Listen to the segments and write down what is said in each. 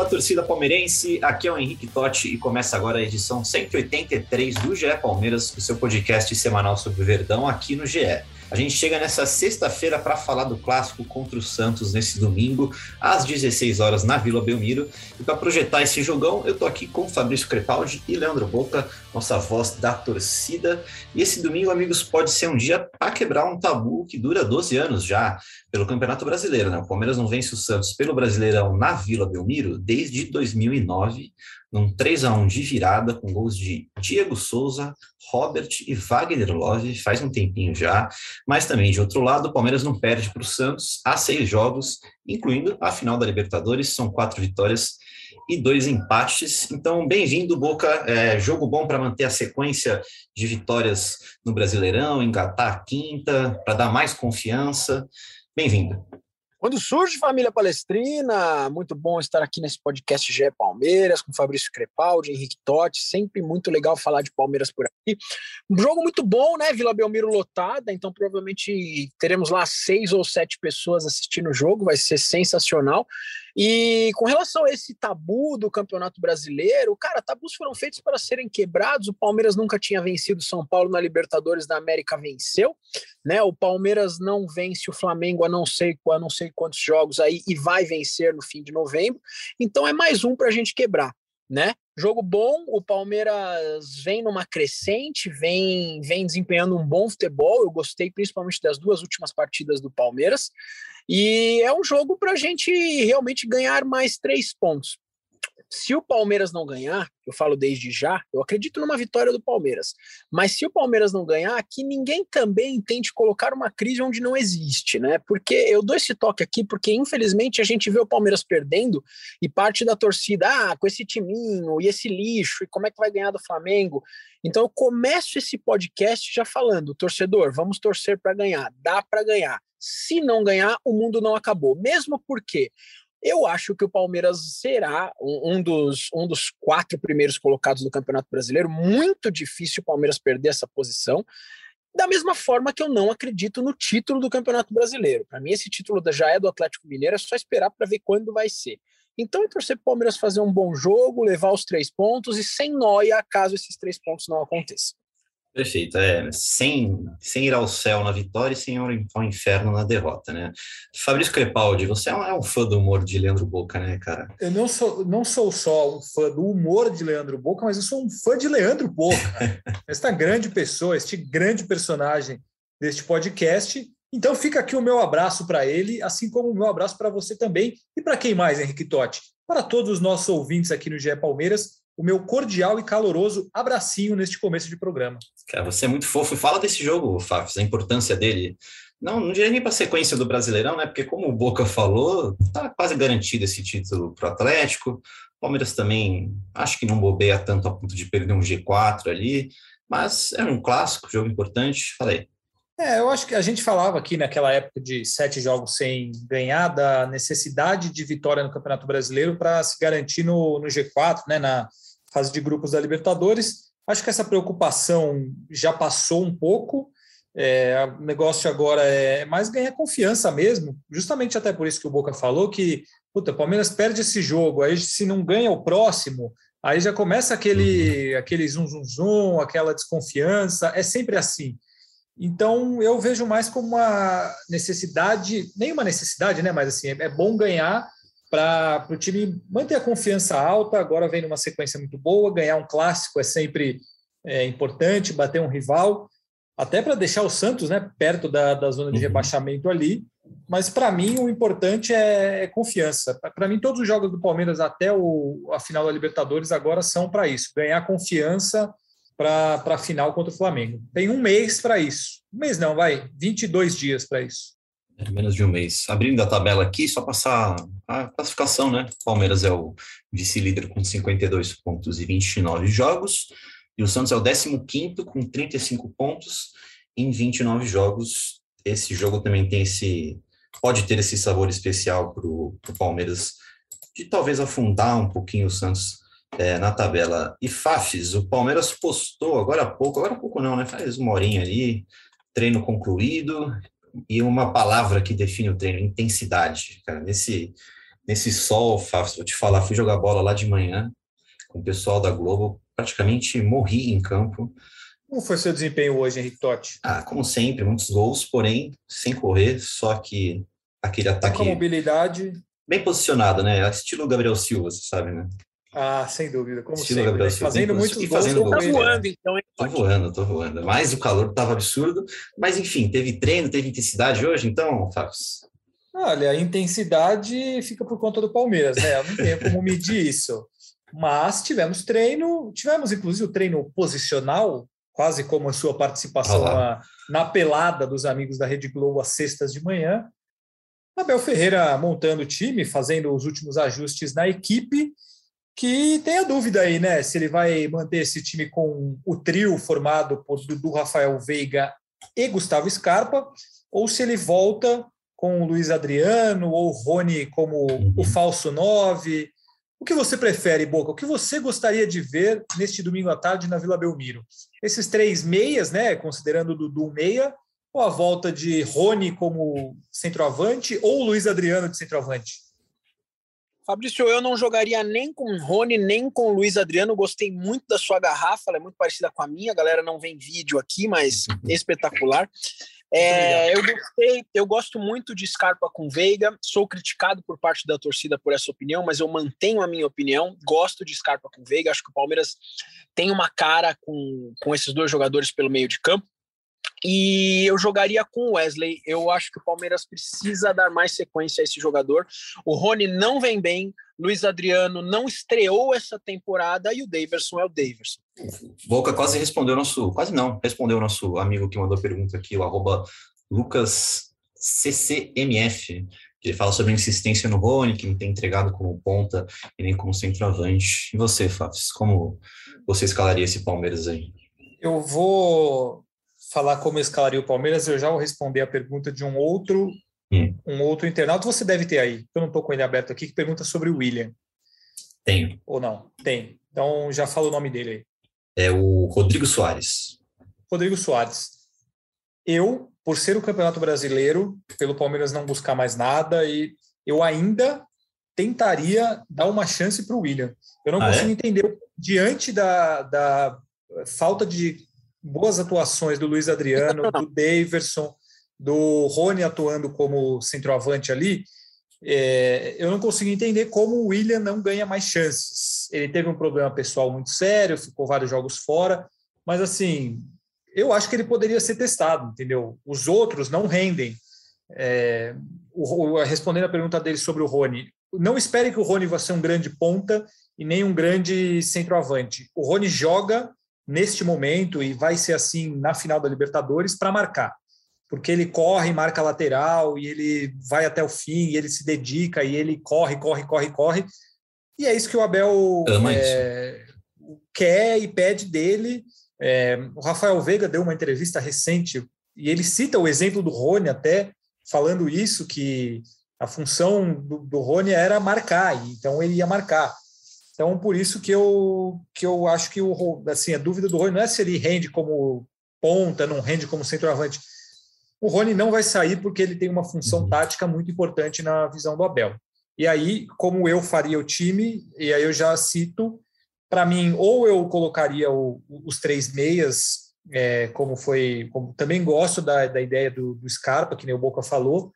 Fala, torcida palmeirense. Aqui é o Henrique Totti e começa agora a edição 183 do GE Palmeiras, o seu podcast semanal sobre o Verdão aqui no GE. A gente chega nessa sexta-feira para falar do clássico contra o Santos nesse domingo, às 16 horas na Vila Belmiro. E para projetar esse jogão, eu tô aqui com Fabrício Crepaldi e Leandro Boca, nossa voz da torcida. E esse domingo, amigos, pode ser um dia para quebrar um tabu que dura 12 anos já pelo Campeonato Brasileiro. Né? O Palmeiras não vence o Santos pelo Brasileirão na Vila Belmiro desde 2009 num 3 a 1 de virada com gols de Diego Souza, Robert e Wagner Love, faz um tempinho já, mas também de outro lado, o Palmeiras não perde para o Santos há seis jogos, incluindo a final da Libertadores, são quatro vitórias e dois empates. Então, bem-vindo, Boca. É, jogo bom para manter a sequência de vitórias no Brasileirão, engatar a quinta, para dar mais confiança. Bem-vindo. Quando surge Família Palestrina, muito bom estar aqui nesse podcast GE Palmeiras, com Fabrício Crepaldi, Henrique Totti, sempre muito legal falar de Palmeiras por aqui. Um jogo muito bom, né? Vila Belmiro lotada, então provavelmente teremos lá seis ou sete pessoas assistindo o jogo, vai ser sensacional. E com relação a esse tabu do Campeonato Brasileiro, cara, tabus foram feitos para serem quebrados. O Palmeiras nunca tinha vencido São Paulo na Libertadores da América, venceu, né? O Palmeiras não vence o Flamengo a não sei, a não sei quantos jogos aí e vai vencer no fim de novembro. Então é mais um para a gente quebrar, né? Jogo bom, o Palmeiras vem numa crescente, vem, vem desempenhando um bom futebol. Eu gostei principalmente das duas últimas partidas do Palmeiras. E é um jogo para a gente realmente ganhar mais três pontos. Se o Palmeiras não ganhar, eu falo desde já, eu acredito numa vitória do Palmeiras. Mas se o Palmeiras não ganhar, que ninguém também tente colocar uma crise onde não existe, né? Porque eu dou esse toque aqui, porque infelizmente a gente vê o Palmeiras perdendo e parte da torcida, ah, com esse timinho e esse lixo, e como é que vai ganhar do Flamengo? Então eu começo esse podcast já falando, torcedor, vamos torcer para ganhar, dá para ganhar. Se não ganhar, o mundo não acabou. Mesmo porque eu acho que o Palmeiras será um, dos, um dos quatro primeiros colocados do Campeonato Brasileiro. Muito difícil o Palmeiras perder essa posição. Da mesma forma que eu não acredito no título do Campeonato Brasileiro. Para mim, esse título já é do Atlético Mineiro, é só esperar para ver quando vai ser. Então, eu torcer para o Palmeiras fazer um bom jogo, levar os três pontos e sem noia caso esses três pontos não aconteçam. Perfeito, é, sem, sem ir ao céu na vitória e sem ir ao inferno na derrota, né? Fabrício Crepaldi, você é um, é um, fã do humor de Leandro Boca, né, cara? Eu não sou, não sou só um fã do humor de Leandro Boca, mas eu sou um fã de Leandro Boca, esta grande pessoa, este grande personagem deste podcast. Então fica aqui o meu abraço para ele, assim como o meu abraço para você também e para quem mais, Henrique Totti? Para todos os nossos ouvintes aqui no GE Palmeiras, o meu cordial e caloroso abracinho neste começo de programa. Cara, você é muito fofo. Fala desse jogo, Fafs, a importância dele. Não, não diria nem para a sequência do Brasileirão, né? Porque, como o Boca falou, tá quase garantido esse título para o Atlético. O Palmeiras também acho que não bobeia tanto a ponto de perder um G4 ali, mas é um clássico, jogo importante. Falei. É, eu acho que a gente falava aqui naquela época de sete jogos sem ganhar, da necessidade de vitória no Campeonato Brasileiro para se garantir no, no G4, né? Na, fase de grupos da Libertadores. Acho que essa preocupação já passou um pouco. É, o negócio agora é mais ganhar confiança mesmo, justamente até por isso que o Boca falou que puta, o Palmeiras perde esse jogo, aí se não ganha o próximo, aí já começa aquele, aquele zum, zum, zum, aquela desconfiança, é sempre assim. Então eu vejo mais como uma necessidade, nem uma necessidade, né? Mas assim, é bom ganhar para o time manter a confiança alta. Agora vem numa sequência muito boa. Ganhar um clássico é sempre é, importante, bater um rival, até para deixar o Santos né, perto da, da zona de uhum. rebaixamento ali. Mas para mim o importante é, é confiança. Para mim, todos os jogos do Palmeiras até o, a final da Libertadores agora são para isso: ganhar confiança para a final contra o Flamengo. Tem um mês para isso. Um mês não, vai, 22 dias para isso. É menos de um mês. Abrindo a tabela aqui, só passar a classificação, né? Palmeiras é o vice-líder com 52 pontos e 29 jogos, e o Santos é o 15 com 35 pontos em 29 jogos. Esse jogo também tem esse. pode ter esse sabor especial para o Palmeiras de talvez afundar um pouquinho o Santos é, na tabela. E Fafis, o Palmeiras postou agora há pouco, agora há pouco não, né? Faz uma horinha ali, treino concluído, e uma palavra que define o treino, intensidade. Cara, nesse, nesse sol, Fábio, vou te falar, fui jogar bola lá de manhã com o pessoal da Globo, praticamente morri em campo. Como foi seu desempenho hoje, Henrique Totti? Ah, como sempre, muitos gols, porém sem correr, só que aquele ataque. Com mobilidade. Bem posicionado, né? Estilo Gabriel Silva, você sabe, né? Ah, sem dúvida. Como Estilo sempre. Gabriel Silva, fazendo muitos gols. Fazendo gols. Tá voando, então, hein? Tô voando, tô voando. Mas o calor estava absurdo. Mas, enfim, teve treino, teve intensidade hoje, então, Fábio? Olha, a intensidade fica por conta do Palmeiras, né? Eu não tenho como medir isso. Mas tivemos treino, tivemos inclusive o treino posicional, quase como a sua participação na, na pelada dos amigos da Rede Globo às sextas de manhã. Abel Ferreira montando o time, fazendo os últimos ajustes na equipe que tem a dúvida aí, né? Se ele vai manter esse time com o trio formado por Dudu, Rafael Veiga e Gustavo Scarpa, ou se ele volta com o Luiz Adriano ou Rony como o falso nove. O que você prefere, Boca? O que você gostaria de ver neste domingo à tarde na Vila Belmiro? Esses três meias, né? Considerando o Dudu meia, ou a volta de Rony como centroavante ou Luiz Adriano de centroavante? Fabrício, eu não jogaria nem com Rony, nem com Luiz Adriano. Gostei muito da sua garrafa, ela é muito parecida com a minha. A galera não vem vídeo aqui, mas espetacular. É, eu gostei, eu gosto muito de Scarpa com Veiga. Sou criticado por parte da torcida por essa opinião, mas eu mantenho a minha opinião. Gosto de Scarpa com Veiga. Acho que o Palmeiras tem uma cara com, com esses dois jogadores pelo meio de campo. E eu jogaria com o Wesley. Eu acho que o Palmeiras precisa dar mais sequência a esse jogador. O Rony não vem bem, Luiz Adriano não estreou essa temporada e o Daverson é o Daverson. Boca quase respondeu nosso, quase não, respondeu o nosso amigo que mandou a pergunta aqui, o arroba LucasCCMF, que ele fala sobre a insistência no Rony, que não tem entregado como ponta e nem como centroavante. E você, Fábio, como você escalaria esse Palmeiras aí? Eu vou falar como eu escalaria o Palmeiras, eu já vou responder a pergunta de um outro hum. um outro internauta. Você deve ter aí, eu não estou com ele aberto aqui, que pergunta sobre o William. Tenho. Ou não? Tem. Então já fala o nome dele aí. É o Rodrigo Soares. Rodrigo Soares. Eu, por ser o Campeonato Brasileiro, pelo Palmeiras não buscar mais nada, e eu ainda tentaria dar uma chance para o William. Eu não ah, consigo é? entender, diante da, da falta de boas atuações do Luiz Adriano, do Daverson, do Rony atuando como centroavante ali, é, eu não consigo entender como o William não ganha mais chances. Ele teve um problema pessoal muito sério, ficou vários jogos fora, mas assim, eu acho que ele poderia ser testado, entendeu? Os outros não rendem. É, o, respondendo a pergunta dele sobre o Rony, não espere que o Rony vá ser um grande ponta e nem um grande centroavante. O Rony joga neste momento, e vai ser assim na final da Libertadores, para marcar. Porque ele corre, marca lateral, e ele vai até o fim, e ele se dedica, e ele corre, corre, corre, corre. E é isso que o Abel é, quer e pede dele. É, o Rafael Veiga deu uma entrevista recente, e ele cita o exemplo do Rony até, falando isso, que a função do, do Rony era marcar, então ele ia marcar. Então, por isso que eu, que eu acho que o, assim, a dúvida do Rony não é se ele rende como ponta, não rende como centroavante. O Rony não vai sair porque ele tem uma função uhum. tática muito importante na visão do Abel. E aí, como eu faria o time, e aí eu já cito, para mim, ou eu colocaria o, os três meias, é, como foi, como também gosto da, da ideia do, do Scarpa, que nem o Boca falou,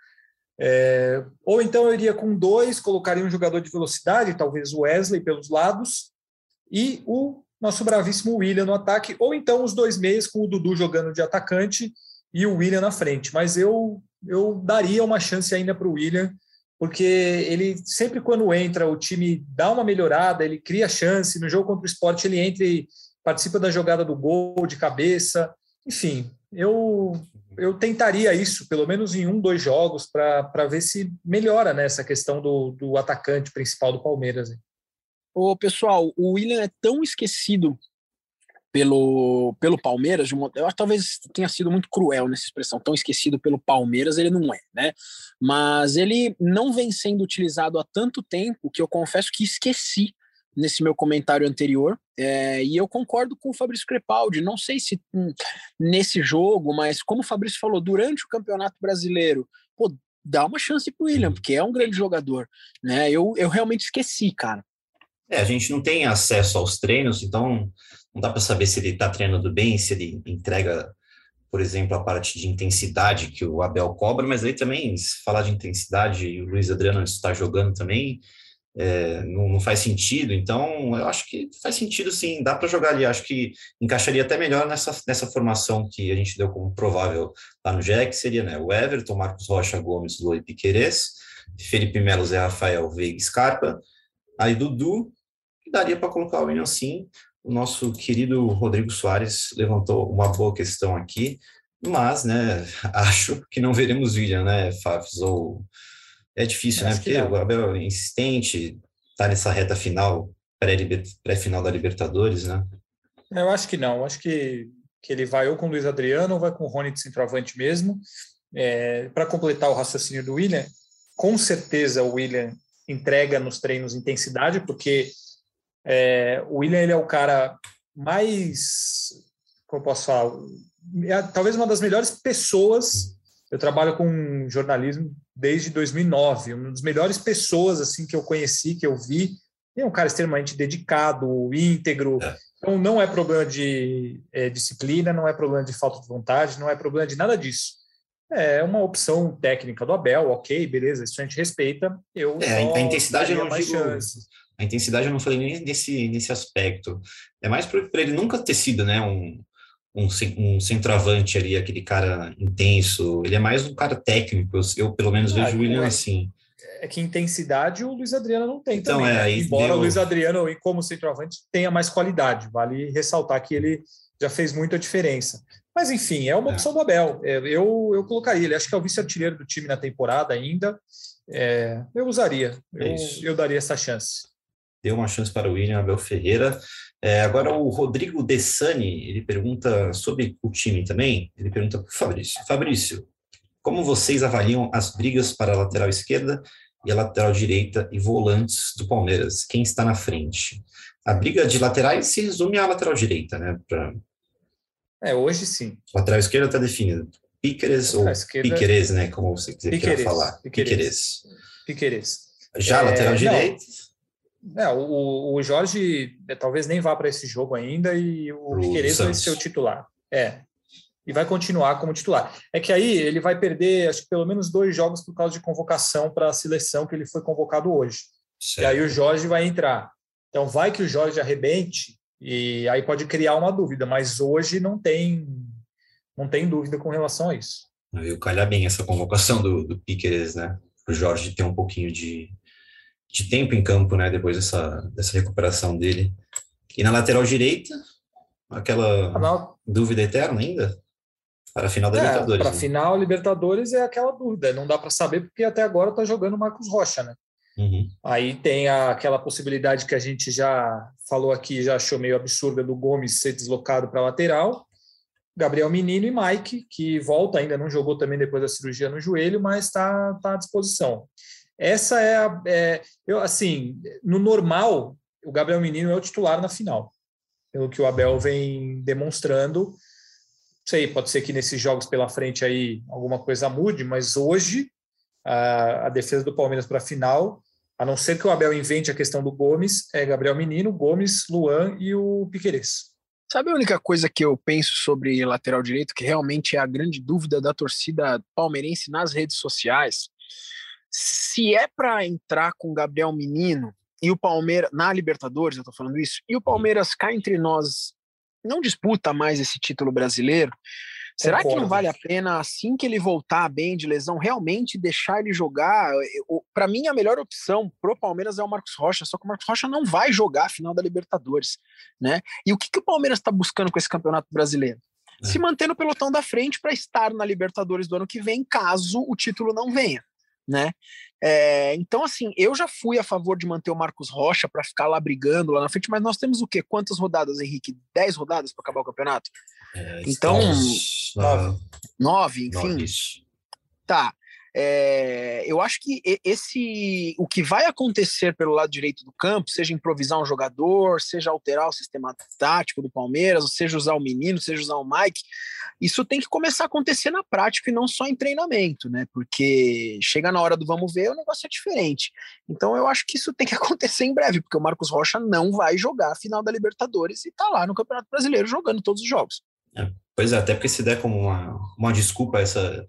é, ou então eu iria com dois, colocaria um jogador de velocidade, talvez o Wesley pelos lados, e o nosso bravíssimo William no ataque, ou então os dois meias com o Dudu jogando de atacante e o William na frente. Mas eu, eu daria uma chance ainda para o William, porque ele sempre quando entra, o time dá uma melhorada, ele cria chance. No jogo contra o esporte, ele entra e participa da jogada do gol de cabeça. Enfim, eu, eu tentaria isso, pelo menos em um, dois jogos, para ver se melhora nessa né, questão do, do atacante principal do Palmeiras. Ô, pessoal, o William é tão esquecido pelo, pelo Palmeiras, eu acho talvez tenha sido muito cruel nessa expressão, tão esquecido pelo Palmeiras, ele não é, né? Mas ele não vem sendo utilizado há tanto tempo que eu confesso que esqueci nesse meu comentário anterior, é, e eu concordo com o Fabrício Crepaldi, não sei se hum, nesse jogo, mas como o Fabrício falou, durante o Campeonato Brasileiro, pô, dá uma chance pro William, porque é um grande jogador, né? Eu, eu realmente esqueci, cara. É, a gente não tem acesso aos treinos, então não dá para saber se ele está treinando bem, se ele entrega, por exemplo, a parte de intensidade que o Abel cobra, mas aí também, se falar de intensidade e o Luiz Adriano está jogando também, é, não, não, faz sentido. Então, eu acho que faz sentido sim, dá para jogar ali. Acho que encaixaria até melhor nessa, nessa formação que a gente deu como provável lá no GEC, seria né, o Everton, Marcos Rocha, Gomes, Loi Piqueires, Felipe Melo, Zé Rafael, Veiga Scarpa, aí Dudu, daria para colocar o William sim, o nosso querido Rodrigo Soares levantou uma boa questão aqui, mas, né, acho que não veremos William, né, Fafs? Ou é difícil, né? Porque o Abel é insistente, tá nessa reta final, pré-final da Libertadores, né? Eu acho que não, eu acho que, que ele vai ou com o Luiz Adriano ou vai com o Rony de centroavante mesmo. É, Para completar o raciocínio do William, com certeza o William entrega nos treinos intensidade, porque é, o William ele é o cara mais, como eu posso falar, é, talvez uma das melhores pessoas. Eu trabalho com jornalismo desde 2009, uma das melhores pessoas assim que eu conheci, que eu vi. É um cara extremamente dedicado, íntegro. É. Então não é problema de é, disciplina, não é problema de falta de vontade, não é problema de nada disso. É uma opção técnica do Abel, ok, beleza, isso a gente respeita. Eu é, a intensidade eu não digo, chances. A intensidade eu não falei nem nesse, nesse aspecto. É mais para ele nunca ter sido né, um, um, um centroavante ali, aquele cara intenso. Ele é mais um cara técnico. Eu, pelo menos, ah, vejo o William é, assim. É que intensidade o Luiz Adriano não tem então, também. É, né? Embora deu... o Luiz Adriano, como centroavante, tenha mais qualidade. Vale ressaltar que ele já fez muita diferença. Mas, enfim, é uma é. opção do Abel. É, eu, eu colocaria ele. Acho que é o vice-artilheiro do time na temporada ainda. É, eu usaria. Eu, eu daria essa chance deu uma chance para o William Abel Ferreira. É, agora o Rodrigo Dessani, ele pergunta sobre o time também, ele pergunta para o Fabrício. Fabrício, como vocês avaliam as brigas para a lateral esquerda e a lateral direita e volantes do Palmeiras? Quem está na frente? A briga de laterais se resume à lateral direita, né? Pra... É, hoje sim. Lateral esquerda está definido. Piqueres ou esquerda... Piqueres, né? Como você quiser falar. Piqueres. Piqueres. Já é, lateral direita. É, o, o Jorge é, talvez nem vá para esse jogo ainda e o Piqueires vai ser o titular. É. E vai continuar como titular. É que aí ele vai perder, acho que pelo menos dois jogos por causa de convocação para a seleção que ele foi convocado hoje. Certo. E aí o Jorge vai entrar. Então vai que o Jorge arrebente e aí pode criar uma dúvida, mas hoje não tem não tem dúvida com relação a isso. Viu calhar bem essa convocação do, do Piqueires, né? O Jorge ter um pouquinho de, de tempo em campo, né, depois dessa, dessa recuperação dele. E na lateral direita, aquela dúvida eterna ainda? Para a final da é, Libertadores. Para a né? final Libertadores é aquela dúvida, não dá para saber porque até agora está jogando o Marcos Rocha, né? Uhum. Aí tem a, aquela possibilidade que a gente já falou aqui, já achou meio absurda do Gomes ser deslocado para a lateral. Gabriel Menino e Mike, que volta ainda, não jogou também depois da cirurgia no joelho, mas está tá à disposição. Essa é a. É, eu, assim, no normal, o Gabriel Menino é o titular na final, pelo que o Abel vem demonstrando. Não sei, pode ser que nesses jogos pela frente aí alguma coisa mude, mas hoje a, a defesa do Palmeiras para a final, a não ser que o Abel invente a questão do Gomes, é Gabriel Menino, Gomes, Luan e o Piqueires. Sabe a única coisa que eu penso sobre lateral direito, que realmente é a grande dúvida da torcida palmeirense nas redes sociais? Se é para entrar com o Gabriel Menino e o Palmeiras, na Libertadores, eu tô falando isso, e o Palmeiras cá entre nós não disputa mais esse título brasileiro, Será Concordo. que não vale a pena, assim que ele voltar bem de lesão, realmente deixar ele jogar? Para mim, a melhor opção pro Palmeiras é o Marcos Rocha, só que o Marcos Rocha não vai jogar a final da Libertadores, né? E o que, que o Palmeiras está buscando com esse campeonato brasileiro? É. Se manter no pelotão da frente para estar na Libertadores do ano que vem, caso o título não venha né? É, então, assim, eu já fui a favor de manter o Marcos Rocha para ficar lá brigando lá na frente, mas nós temos o quê? Quantas rodadas, Henrique? Dez rodadas para acabar o campeonato? É, então, nove. nove, enfim. Nove. Tá. É, eu acho que esse o que vai acontecer pelo lado direito do campo, seja improvisar um jogador, seja alterar o sistema tático do Palmeiras, seja usar o menino, seja usar o Mike, isso tem que começar a acontecer na prática e não só em treinamento, né? Porque chega na hora do vamos ver, o negócio é diferente. Então eu acho que isso tem que acontecer em breve, porque o Marcos Rocha não vai jogar a final da Libertadores e tá lá no Campeonato Brasileiro jogando todos os jogos. É, pois é, até porque se der como uma, uma desculpa essa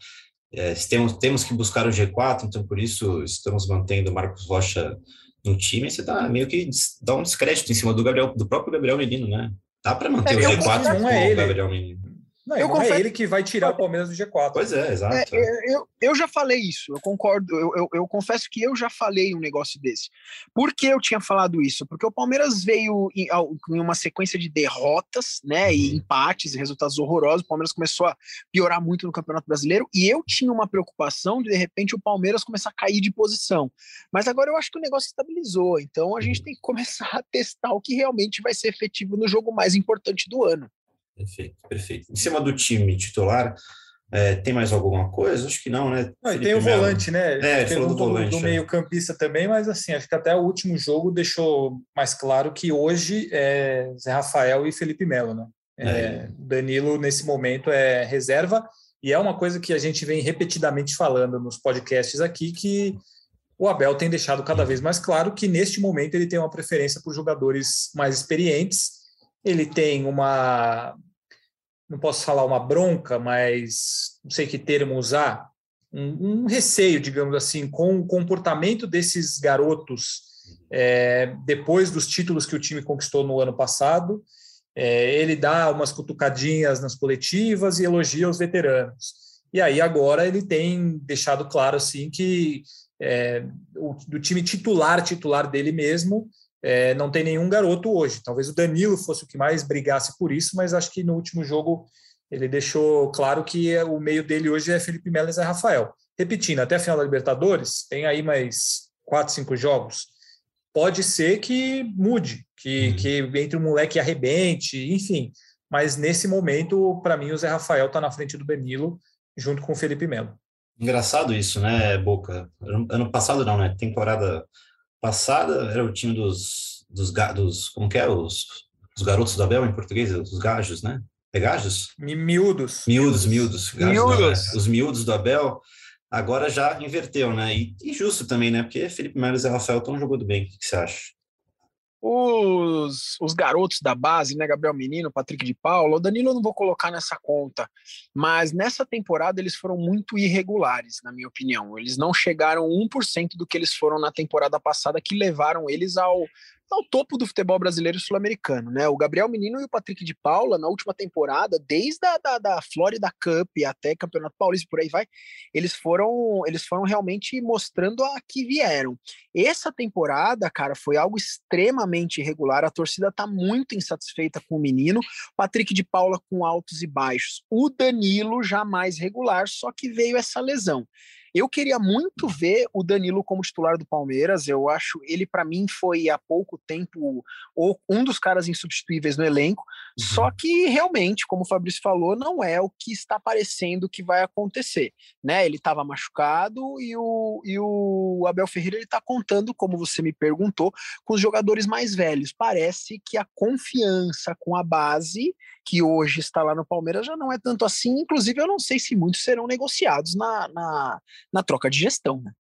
é, temos, temos que buscar o G4, então por isso estamos mantendo o Marcos Rocha no time. Você dá meio que dá um descrédito em cima do Gabriel, do próprio Gabriel Menino, né? Dá para manter é, o G4 com é o Gabriel Menino. Não, eu não é confesso... é ele que vai tirar o Palmeiras do G4. Pois é, exato. É, eu, eu já falei isso, eu concordo. Eu, eu, eu, confesso que eu já falei um negócio desse. Por que eu tinha falado isso? Porque o Palmeiras veio em, em uma sequência de derrotas, né, e uhum. empates e resultados horrorosos. O Palmeiras começou a piorar muito no Campeonato Brasileiro e eu tinha uma preocupação de, de repente, o Palmeiras começar a cair de posição. Mas agora eu acho que o negócio estabilizou. Então a gente uhum. tem que começar a testar o que realmente vai ser efetivo no jogo mais importante do ano. Perfeito, perfeito. Em cima do time titular, é, tem mais alguma coisa? Acho que não, né? Não, tem o volante, né? É, falou do volante. Do, é. meio-campista também, mas assim, acho que até o último jogo deixou mais claro que hoje é Zé Rafael e Felipe Melo, né? É, é. Danilo, nesse momento, é reserva, e é uma coisa que a gente vem repetidamente falando nos podcasts aqui, que o Abel tem deixado cada vez mais claro que neste momento ele tem uma preferência por jogadores mais experientes. Ele tem uma não posso falar uma bronca, mas não sei que termo usar, um, um receio, digamos assim, com o comportamento desses garotos é, depois dos títulos que o time conquistou no ano passado. É, ele dá umas cutucadinhas nas coletivas e elogia os veteranos. E aí agora ele tem deixado claro assim que é, o, do time titular, titular dele mesmo, é, não tem nenhum garoto hoje. Talvez o Danilo fosse o que mais brigasse por isso, mas acho que no último jogo ele deixou claro que é, o meio dele hoje é Felipe Melo e Rafael. Repetindo, até a final da Libertadores, tem aí mais quatro, cinco jogos. Pode ser que mude, que, uhum. que entre um moleque e arrebente, enfim. Mas nesse momento, para mim, o Zé Rafael está na frente do Danilo, junto com o Felipe Melo. Engraçado isso, né, Boca? Ano passado não, né? Temporada passada era o time dos, dos, dos como que é, os, os garotos do Abel em português, os gajos, né? É gajos? Miúdos. Miúdos, miúdos. Gajos miúdos. Do, os miúdos do Abel, agora já inverteu, né? E, e justo também, né? Porque Felipe Melo e Rafael estão jogando bem. O que, que você acha? Os, os garotos da base, né, Gabriel Menino, Patrick de Paula, o Danilo eu não vou colocar nessa conta, mas nessa temporada eles foram muito irregulares, na minha opinião. Eles não chegaram 1% do que eles foram na temporada passada, que levaram eles ao, ao topo do futebol brasileiro sul-americano, né? O Gabriel Menino e o Patrick de Paula, na última temporada, desde a da, da Florida Cup até Campeonato Paulista, por aí vai, eles foram, eles foram realmente mostrando a que vieram. Essa temporada, cara, foi algo extremamente irregular. A torcida tá muito insatisfeita com o menino. Patrick de Paula com altos e baixos. O Danilo já mais regular, só que veio essa lesão. Eu queria muito ver o Danilo como titular do Palmeiras. Eu acho ele para mim foi há pouco tempo um dos caras insubstituíveis no elenco. Uhum. Só que realmente, como o Fabrício falou, não é o que está parecendo que vai acontecer, né? Ele estava machucado e o, e o Abel Ferreira está contando, como você me perguntou, com os jogadores mais velhos. Parece que a confiança com a base que hoje está lá no Palmeiras já não é tanto assim. Inclusive, eu não sei se muitos serão negociados na, na, na troca de gestão. Né?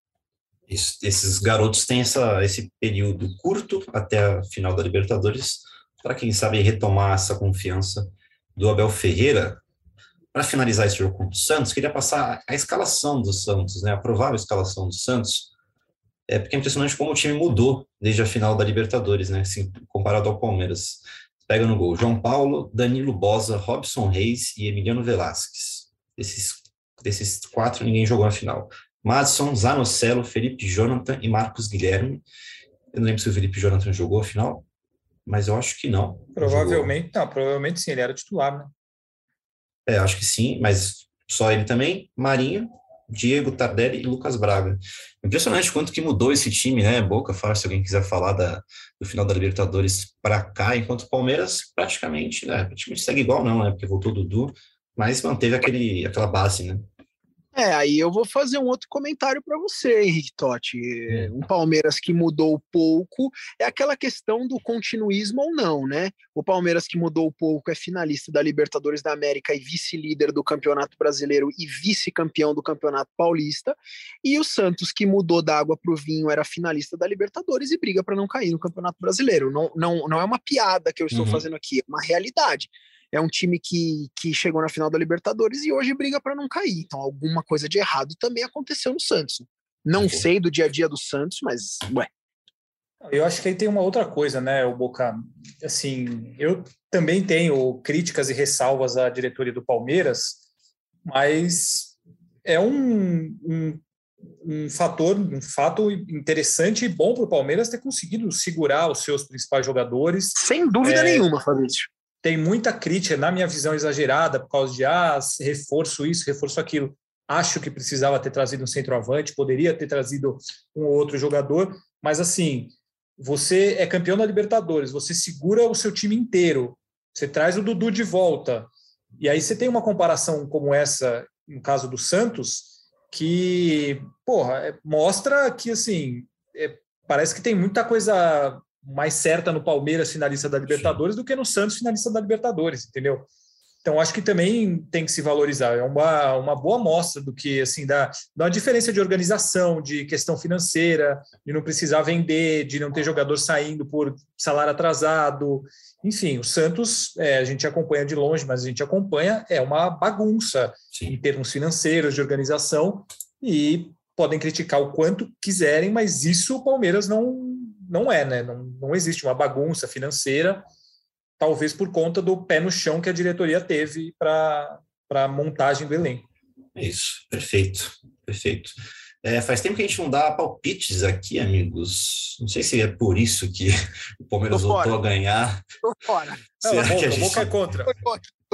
Isso, esses garotos têm essa, esse período curto até a final da Libertadores para, quem sabe, retomar essa confiança do Abel Ferreira. Para finalizar esse jogo contra o Santos, queria passar a escalação do Santos, né, a provável escalação do Santos, é porque é impressionante como o time mudou desde a final da Libertadores, né, assim, comparado ao Palmeiras pega no gol João Paulo, Danilo Bosa, Robson Reis e Emiliano Velasquez. Desses, desses quatro, ninguém jogou na final. Madison, Zanocelo, Felipe Jonathan e Marcos Guilherme. Eu não lembro se o Felipe Jonathan jogou a final, mas eu acho que não. Provavelmente, não, provavelmente sim, ele era titular, né? É, acho que sim, mas só ele também. Marinho, Diego Tardelli e Lucas Braga. Impressionante quanto que mudou esse time, né? Boca, fala se alguém quiser falar da, do final da Libertadores para cá, enquanto o Palmeiras praticamente, né? Praticamente segue igual, não, né? Porque voltou o Dudu, mas manteve aquele, aquela base, né? É, aí eu vou fazer um outro comentário para você, Henrique Totti. Um Palmeiras que mudou pouco é aquela questão do continuismo ou não, né? O Palmeiras que mudou pouco é finalista da Libertadores da América e vice-líder do Campeonato Brasileiro e vice-campeão do Campeonato Paulista. E o Santos que mudou da água para o vinho era finalista da Libertadores e briga para não cair no Campeonato Brasileiro. Não, não, não é uma piada que eu estou uhum. fazendo aqui, é uma realidade é um time que, que chegou na final da Libertadores e hoje briga para não cair. Então, alguma coisa de errado também aconteceu no Santos. Não sei do dia a dia do Santos, mas, ué. Eu acho que aí tem uma outra coisa, né, o Boca? Assim, eu também tenho críticas e ressalvas à diretoria do Palmeiras, mas é um, um, um fator, um fato interessante e bom para o Palmeiras ter conseguido segurar os seus principais jogadores. Sem dúvida é, nenhuma, Fabrício tem muita crítica, na minha visão exagerada, por causa de ah, reforço isso, reforço aquilo. Acho que precisava ter trazido um centroavante, poderia ter trazido um outro jogador, mas assim, você é campeão da Libertadores, você segura o seu time inteiro, você traz o Dudu de volta, e aí você tem uma comparação como essa, no caso do Santos, que, porra, é, mostra que, assim, é, parece que tem muita coisa mais certa no Palmeiras finalista da Libertadores Sim. do que no Santos finalista da Libertadores, entendeu? Então acho que também tem que se valorizar. É uma, uma boa amostra do que assim dá, dá uma diferença de organização, de questão financeira, de não precisar vender, de não ter jogador saindo por salário atrasado. Enfim, o Santos é, a gente acompanha de longe, mas a gente acompanha é uma bagunça Sim. em termos financeiros de organização e podem criticar o quanto quiserem, mas isso o Palmeiras não não é, né? Não, não existe uma bagunça financeira, talvez por conta do pé no chão que a diretoria teve para a montagem do elenco. Isso, perfeito, perfeito. É, faz tempo que a gente não dá palpites aqui, amigos. Não sei se é por isso que o Palmeiras voltou a ganhar. Tô fora. Será não, que a gente... Boca é contra.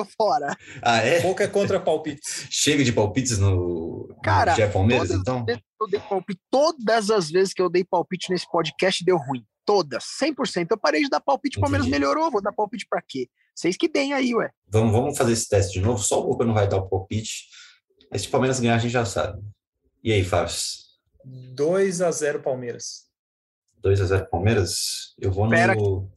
Tô fora. Ah, é? Boca é contra palpites. Chega de palpites no, Cara, no Palmeiras, então? Eu dei palpite, todas as vezes que eu dei palpite nesse podcast deu ruim. Todas, 100%. Eu parei de dar palpite, o Palmeiras melhorou, vou dar palpite para quê? Vocês que deem aí, ué. Vamos, vamos fazer esse teste de novo, só o Boca não vai dar o palpite. Mas se o Palmeiras ganhar, a gente já sabe. E aí, Fábio? 2 a 0 Palmeiras. 2 a 0 Palmeiras? Eu vou pera no.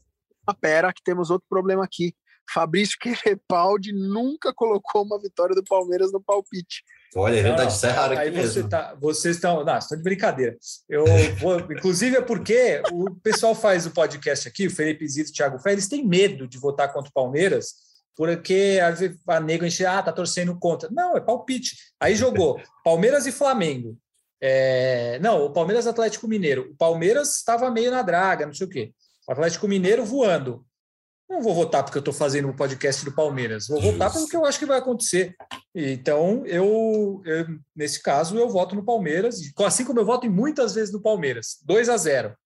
Que, pera, que temos outro problema aqui. Fabrício Querepaldi nunca colocou uma vitória do Palmeiras no palpite. Olha, é verdade, isso é raro aí aqui você mesmo. Tá, vocês estão. Não, estão de brincadeira. Eu vou, inclusive, é porque o pessoal faz o podcast aqui, o Felipe Zito e o Thiago Fé, eles têm medo de votar contra o Palmeiras, porque a, a nego enche, ah, tá torcendo contra. Não, é palpite. Aí jogou Palmeiras e Flamengo. É, não, o Palmeiras Atlético Mineiro. O Palmeiras estava meio na draga, não sei o quê. O Atlético Mineiro voando. Não vou votar porque eu estou fazendo um podcast do Palmeiras. Vou votar pelo que eu acho que vai acontecer. Então, eu, eu, nesse caso, eu voto no Palmeiras, assim como eu voto em muitas vezes no Palmeiras. 2 a 0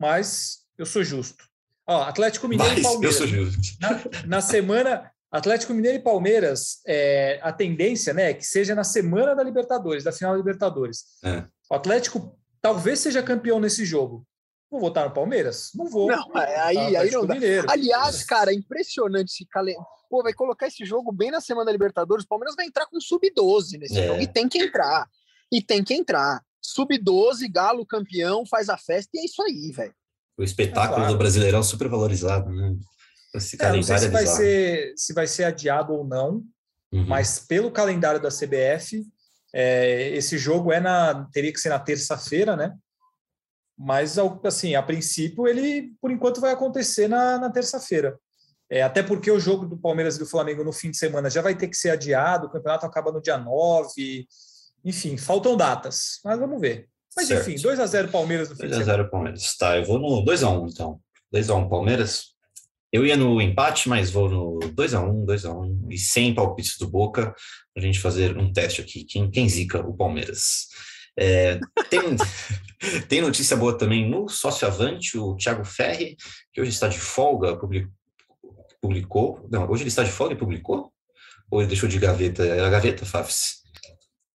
Mas eu sou justo. Ó, Atlético Mineiro Mas e Palmeiras. Eu sou justo. Na, na semana, Atlético Mineiro e Palmeiras, é, a tendência né, é que seja na semana da Libertadores, da final da Libertadores. É. O Atlético talvez seja campeão nesse jogo. Vou votar no Palmeiras? Não vou. Não, é, aí, aí não dá. Mineiro. Aliás, cara, é impressionante esse calendário. Pô, vai colocar esse jogo bem na semana da Libertadores. O Palmeiras vai entrar com sub-12 nesse é. jogo. E tem que entrar. E tem que entrar. Sub-12, Galo campeão, faz a festa e é isso aí, velho. O espetáculo é claro. do Brasileirão super valorizado, né? Esse é, não sei se vai, ser, se vai ser adiado ou não, uhum. mas pelo calendário da CBF, é, esse jogo é na teria que ser na terça-feira, né? Mas, assim, a princípio, ele, por enquanto, vai acontecer na, na terça-feira. É, até porque o jogo do Palmeiras e do Flamengo no fim de semana já vai ter que ser adiado, o campeonato acaba no dia 9. Enfim, faltam datas, mas vamos ver. Mas certo. enfim, 2 a 0 Palmeiras no fim 2 a 0 Palmeiras. Tá, eu vou no 2 a 1 então. 2 a 1 Palmeiras. Eu ia no empate, mas vou no 2x1, 2x1 e sem palpites do Boca, para a gente fazer um teste aqui. Quem, quem zica o Palmeiras? É, tem, tem notícia boa também no Sócio Avante, o Thiago Ferri, que hoje está de folga, publicou. Não, hoje ele está de folga e publicou? Ou ele deixou de gaveta? Era gaveta, Fafs?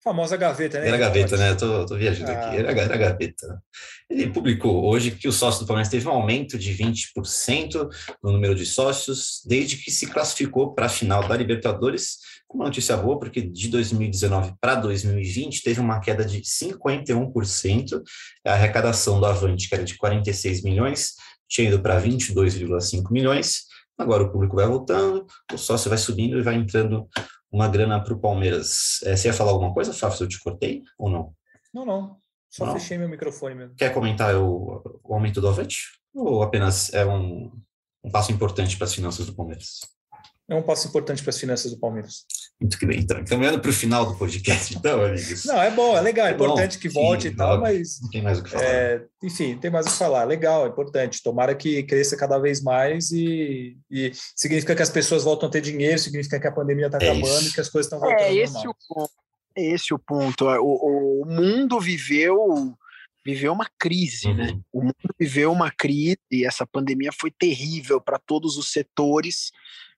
Famosa gaveta, né? Era gaveta, né? Eu tô, tô viajando ah. aqui. Era, era gaveta. Ele publicou hoje que o sócio do Palmeiras teve um aumento de 20% no número de sócios desde que se classificou para a final da Libertadores. Uma notícia boa, porque de 2019 para 2020 teve uma queda de 51%. A arrecadação do Avante, que era de 46 milhões, tinha ido para 22,5 milhões. Agora o público vai voltando, o sócio vai subindo e vai entrando uma grana para o Palmeiras. É, você ia falar alguma coisa, Fábio, eu te cortei ou não? Não, não. Só não. fechei meu microfone mesmo. Quer comentar o, o aumento do Avante? Ou apenas é um, um passo importante para as finanças do Palmeiras? É um passo importante para as finanças do Palmeiras. Muito que bem, então. Caminhando para o final do podcast, então, amigos. Não, é bom, é legal, é, é importante bom, que volte sim, e tal, mas. Não tem mais o que falar. É, enfim, não tem mais o que falar. Legal, é importante. Tomara que cresça cada vez mais e, e significa que as pessoas voltam a ter dinheiro, significa que a pandemia está é acabando isso. e que as coisas estão voltando. É esse normal. o ponto. É esse o ponto. O, o mundo viveu viveu uma crise, né? uhum. né? O mundo viveu uma crise e essa pandemia foi terrível para todos os setores.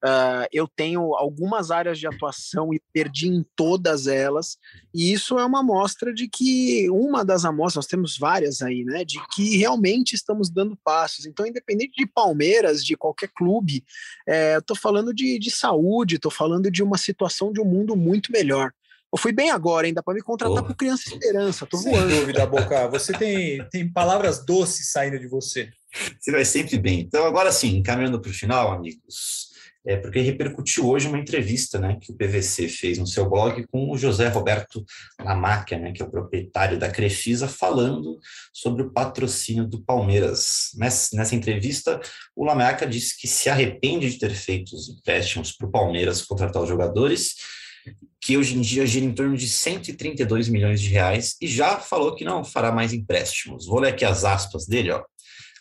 Uh, eu tenho algumas áreas de atuação e perdi em todas elas, e isso é uma amostra de que, uma das amostras, nós temos várias aí, né? De que realmente estamos dando passos. Então, independente de Palmeiras, de qualquer clube, é, eu estou falando de, de saúde, estou falando de uma situação de um mundo muito melhor. Eu fui bem agora, ainda para me contratar por Criança Esperança. Tô Sem voando. dúvida, Boca. Você tem, tem palavras doces saindo de você. Você vai sempre bem. Então, agora sim, caminhando para o final, amigos, é porque repercutiu hoje uma entrevista né, que o PVC fez no seu blog com o José Roberto Lamáquia, né, que é o proprietário da Crefisa, falando sobre o patrocínio do Palmeiras. Nessa, nessa entrevista, o Lamáquia disse que se arrepende de ter feito os empréstimos para o Palmeiras contratar os jogadores que hoje em dia gira em torno de 132 milhões de reais, e já falou que não fará mais empréstimos. Vou ler aqui as aspas dele, ó.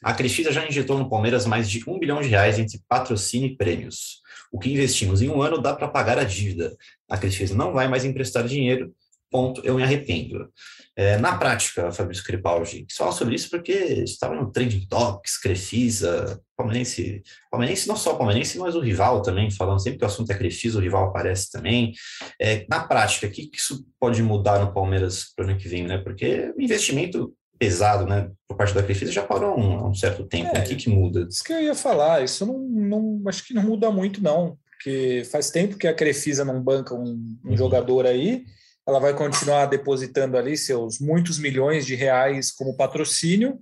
A Crefisa já injetou no Palmeiras mais de um bilhão de reais entre patrocínio e prêmios. O que investimos em um ano dá para pagar a dívida. A Crefisa não vai mais emprestar dinheiro, ponto, eu me arrependo. É, na prática, Fabrício Crepaldi, fala sobre isso porque estava no Trending Topics, Crefisa, Palmeirense, Palmeirense não só o Palmeirense, mas o rival também, falando sempre que o assunto é Crefisa, o rival aparece também. É, na prática, o que, que isso pode mudar no Palmeiras para o ano que vem, né? Porque o investimento pesado, né, por parte da Crefisa já parou há um, um, certo tempo. É, o que, que muda? Isso que eu ia falar, isso não, não acho que não muda muito, não, porque faz tempo que a Crefisa não banca um, um uhum. jogador aí ela vai continuar depositando ali seus muitos milhões de reais como patrocínio.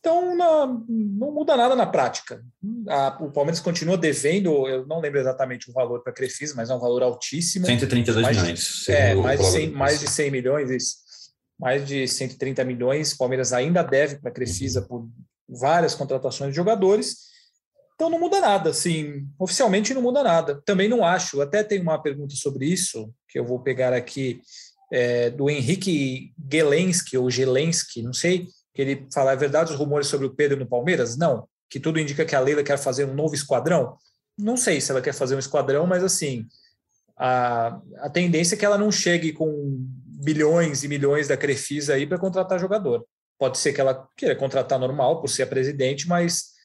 Então, não, não muda nada na prática. A, o Palmeiras continua devendo, eu não lembro exatamente o valor para a Crefisa, mas é um valor altíssimo. 132 mais milhões. De, é, mais de, 100, mais de 100 milhões, isso. Mais de 130 milhões. O Palmeiras ainda deve para a Crefisa por várias contratações de jogadores. Então não muda nada, assim, oficialmente não muda nada. Também não acho, até tem uma pergunta sobre isso, que eu vou pegar aqui, é, do Henrique Gelensky, ou Gelensky, não sei, que ele fala, é verdade os rumores sobre o Pedro no Palmeiras? Não, que tudo indica que a Leila quer fazer um novo esquadrão. Não sei se ela quer fazer um esquadrão, mas assim, a, a tendência é que ela não chegue com bilhões e milhões da Crefisa aí para contratar jogador. Pode ser que ela queira contratar normal por ser a presidente, mas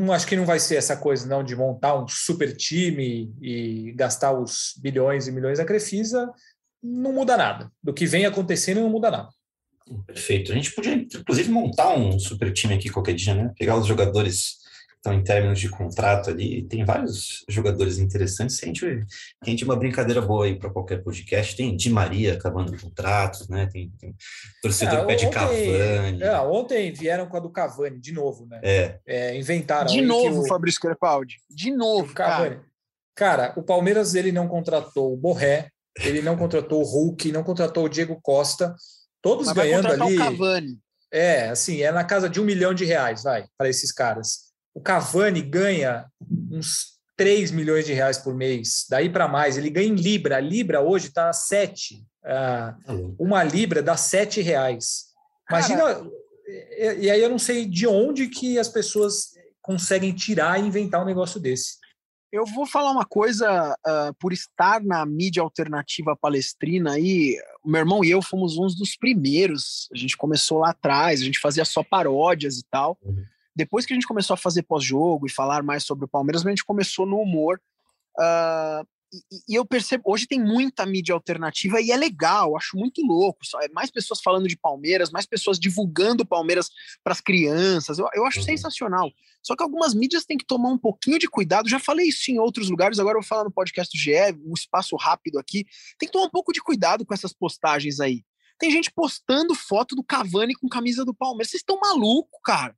não acho que não vai ser essa coisa não de montar um super time e gastar os bilhões e milhões da Crefisa, não muda nada. Do que vem acontecendo não muda nada. Perfeito. A gente podia, inclusive, montar um super time aqui qualquer dia, né? Pegar os jogadores estão em términos de contrato ali. Tem vários jogadores interessantes. A gente, a gente uma brincadeira boa aí para qualquer podcast. Tem Di Maria acabando contratos, né? Tem, tem torcedor é, pede Cavani. É, ontem vieram com a do Cavani, de novo, né? É. é inventaram. De novo, o... Fabrício Crepaldi. De novo, Cavani. Cara. cara, o Palmeiras ele não contratou o Borré, ele não contratou o Hulk, não contratou o Diego Costa. Todos Mas ganhando ali. O Cavani. É, assim, é na casa de um milhão de reais, vai, para esses caras. O Cavani ganha uns 3 milhões de reais por mês, daí para mais. Ele ganha em Libra. A Libra hoje está a 7. Uh, uma Libra dá 7 reais. Imagina. E, e aí eu não sei de onde que as pessoas conseguem tirar e inventar um negócio desse. Eu vou falar uma coisa, uh, por estar na mídia alternativa palestrina aí, o meu irmão e eu fomos uns dos primeiros. A gente começou lá atrás, a gente fazia só paródias e tal. Uhum. Depois que a gente começou a fazer pós-jogo e falar mais sobre o Palmeiras, a gente começou no humor. Uh, e, eu percebo, hoje tem muita mídia alternativa e é legal, acho muito louco. É mais pessoas falando de Palmeiras, mais pessoas divulgando Palmeiras para as crianças. Eu, eu acho uhum. sensacional. Só que algumas mídias têm que tomar um pouquinho de cuidado. Já falei isso em outros lugares, agora eu vou falar no podcast do GE, um espaço rápido aqui. Tem que tomar um pouco de cuidado com essas postagens aí. Tem gente postando foto do Cavani com camisa do Palmeiras. Vocês estão maluco, cara.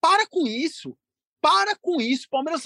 Para com isso. Para com isso. Palmeiras,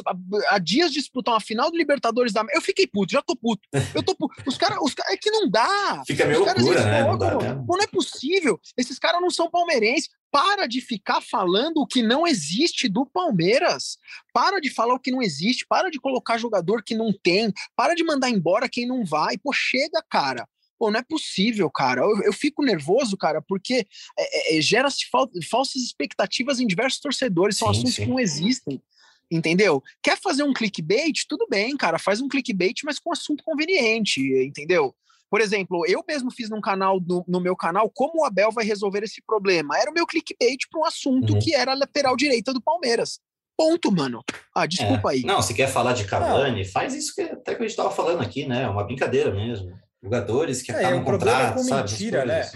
há dias de disputar uma final do Libertadores da Eu fiquei puto, já tô puto. Eu tô puto. Os caras, os cara, é que não dá. Fica meio loucura, né? Não, dá, né? não é possível. Esses caras não são palmeirenses. Para de ficar falando o que não existe do Palmeiras. Para de falar o que não existe. Para de colocar jogador que não tem. Para de mandar embora quem não vai. Pô, chega, cara. Pô, não é possível, cara. Eu, eu fico nervoso, cara, porque é, é, é gera-se fal falsas expectativas em diversos torcedores, são sim, assuntos sim. que não existem. Entendeu? Quer fazer um clickbait? Tudo bem, cara, faz um clickbait, mas com assunto conveniente, entendeu? Por exemplo, eu mesmo fiz num canal, no, no, meu canal, como o Abel vai resolver esse problema. Era o meu clickbait para um assunto uhum. que era a lateral direita do Palmeiras. Ponto, mano. Ah, desculpa é. aí. Não, se quer falar de Cavani, não. faz isso que até que a gente estava falando aqui, né? É uma brincadeira mesmo jogadores que é, acabam o problema contrato, é com sabe, mentira, né?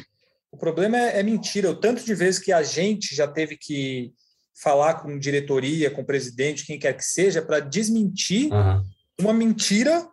O problema é, é, mentira. O tanto de vezes que a gente já teve que falar com diretoria, com presidente, quem quer que seja, para desmentir uhum. uma mentira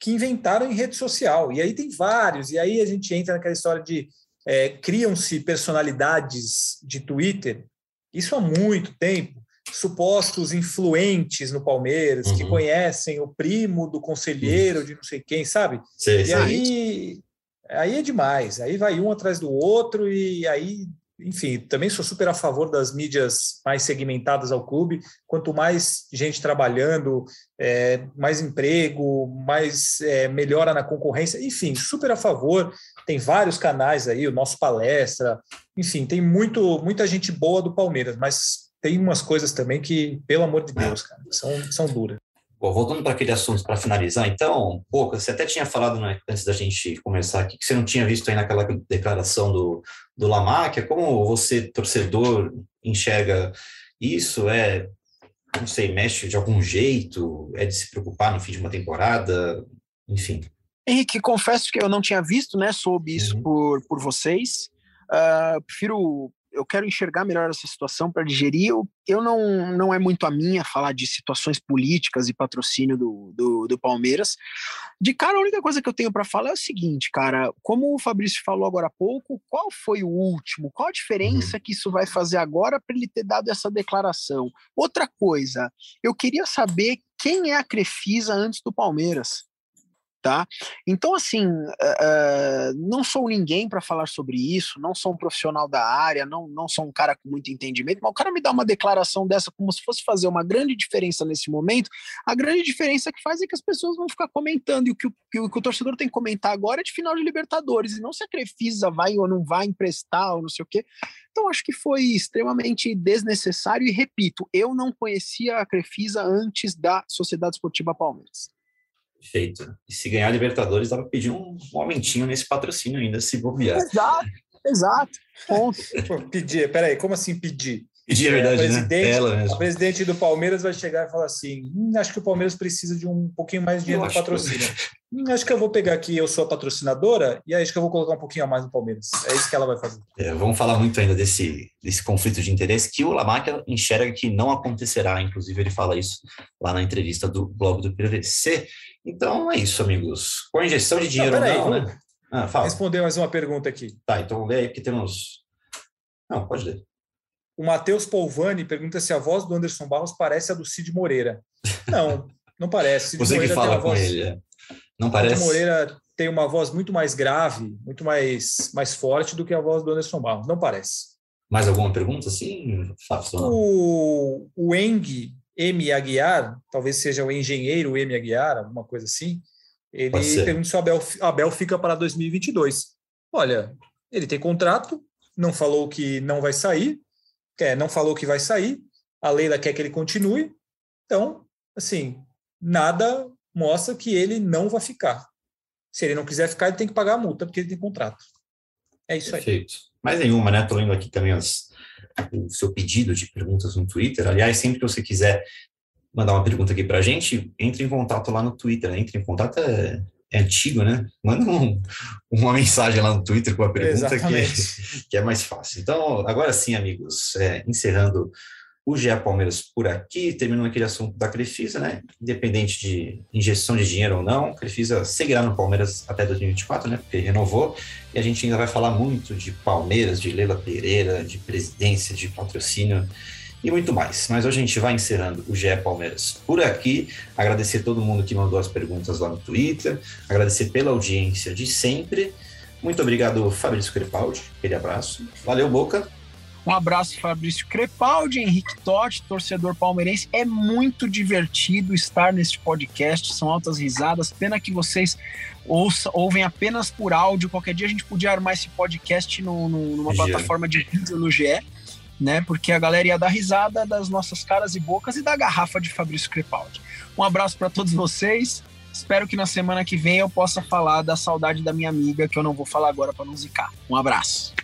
que inventaram em rede social. E aí tem vários. E aí a gente entra naquela história de é, criam-se personalidades de Twitter. Isso há muito tempo supostos influentes no Palmeiras, uhum. que conhecem o primo do conselheiro uhum. de não sei quem, sabe? Sim, e sim. aí, aí é demais. Aí vai um atrás do outro e aí, enfim, também sou super a favor das mídias mais segmentadas ao clube. Quanto mais gente trabalhando, é, mais emprego, mais é, melhora na concorrência. Enfim, super a favor. Tem vários canais aí, o nosso palestra. Enfim, tem muito, muita gente boa do Palmeiras, mas tem umas coisas também que, pelo amor de Deus, cara, são, são duras. Bom, voltando para aquele assunto para finalizar, então, pouco, você até tinha falado né, antes da gente começar aqui que você não tinha visto aí naquela declaração do, do Lamáquia, como você, torcedor, enxerga isso? É, não sei, mexe de algum jeito? É de se preocupar no fim de uma temporada? Enfim. Henrique, confesso que eu não tinha visto, né, soube isso uhum. por, por vocês. Uh, prefiro eu quero enxergar melhor essa situação para digerir. Eu, eu não, não é muito a minha falar de situações políticas e patrocínio do, do, do Palmeiras. De cara, a única coisa que eu tenho para falar é o seguinte, cara, como o Fabrício falou agora há pouco, qual foi o último? Qual a diferença uhum. que isso vai fazer agora para ele ter dado essa declaração? Outra coisa, eu queria saber quem é a Crefisa antes do Palmeiras tá? Então, assim, uh, não sou ninguém para falar sobre isso, não sou um profissional da área, não, não sou um cara com muito entendimento, mas o cara me dá uma declaração dessa como se fosse fazer uma grande diferença nesse momento, a grande diferença que faz é que as pessoas vão ficar comentando, e o que o, que o, que o torcedor tem que comentar agora é de final de Libertadores, e não se a Crefisa vai ou não vai emprestar, ou não sei o quê. Então, acho que foi extremamente desnecessário, e repito, eu não conhecia a Crefisa antes da Sociedade Esportiva Palmeiras. Feito. E se ganhar a Libertadores, dá para pedir um, um aumentinho nesse patrocínio ainda, se bobear. Exato, exato. pedir, peraí, como assim pedir? Pedir, é verdade, a né? presidente, né? Ela mesmo. A presidente do Palmeiras vai chegar e falar assim: hum, acho que o Palmeiras precisa de um pouquinho mais de dinheiro no patrocínio. Hum, acho que eu vou pegar aqui, eu sou a patrocinadora, e acho que eu vou colocar um pouquinho a mais no Palmeiras. É isso que ela vai fazer. É, vamos falar muito ainda desse, desse conflito de interesse que o Lamarca enxerga que não acontecerá. Inclusive, ele fala isso lá na entrevista do blog do PVC. Então é isso, amigos. Com a injeção de dinheiro não, não né? Ah, fala. Responder mais uma pergunta aqui. Tá, então lê aí, porque temos. Não, pode ler. O Matheus Polvani pergunta se a voz do Anderson Barros parece a do Cid Moreira. Não, não parece. Cid Você Moreira que fala com voz... ele. É. Não parece? Cid Moreira tem uma voz muito mais grave, muito mais, mais forte do que a voz do Anderson Barros. Não parece. Mais alguma pergunta? Sim, Fábio. O, o Eng M. Aguiar, talvez seja o engenheiro M. Aguiar, alguma coisa assim, ele pergunta se o Abel, Abel fica para 2022. Olha, ele tem contrato, não falou que não vai sair, é, não falou que vai sair, A Leila quer que ele continue. Então, assim, nada mostra que ele não vai ficar. Se ele não quiser ficar, ele tem que pagar a multa, porque ele tem contrato. É isso Perfeito. aí. Mais nenhuma, né? Estou lendo aqui também as, o seu pedido de perguntas no Twitter. Aliás, sempre que você quiser mandar uma pergunta aqui para a gente, entre em contato lá no Twitter. Né? Entre em contato é, é antigo, né? Manda um, uma mensagem lá no Twitter com a pergunta que é, que é, mais fácil. Então, agora sim, amigos, é, encerrando o GE Palmeiras por aqui, terminando aquele assunto da Crefisa, né? Independente de injeção de dinheiro ou não, a Crefisa seguirá no Palmeiras até 2024, né? Porque renovou, e a gente ainda vai falar muito de Palmeiras, de Leila Pereira, de presidência, de patrocínio e muito mais. Mas hoje a gente vai encerrando o GE Palmeiras por aqui. Agradecer todo mundo que mandou as perguntas lá no Twitter, agradecer pela audiência de sempre. Muito obrigado, Fabrício Crepaldi. Aquele abraço. Valeu, Boca. Um abraço, Fabrício Crepaldi, Henrique Totti, torcedor palmeirense. É muito divertido estar neste podcast, são altas risadas. Pena que vocês ouça, ouvem apenas por áudio. Qualquer dia a gente podia armar esse podcast no, no, numa plataforma de vídeo no GE, né? Porque a galera ia dar risada das nossas caras e bocas e da garrafa de Fabrício Crepaldi. Um abraço para todos vocês. Espero que na semana que vem eu possa falar da saudade da minha amiga, que eu não vou falar agora para não zicar. Um abraço.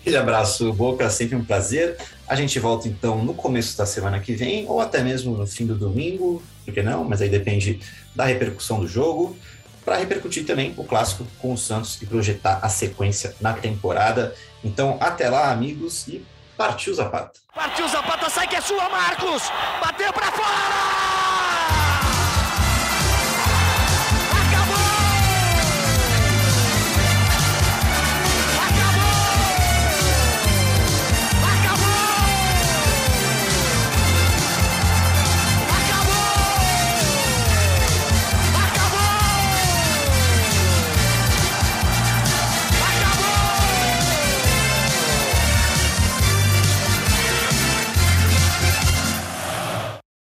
Aquele abraço, Boca, sempre um prazer. A gente volta então no começo da semana que vem, ou até mesmo no fim do domingo, por que não? Mas aí depende da repercussão do jogo, para repercutir também o clássico com o Santos e projetar a sequência na temporada. Então, até lá, amigos, e partiu Zapata. Partiu Zapata, sai que é sua, Marcos! Bateu para fora!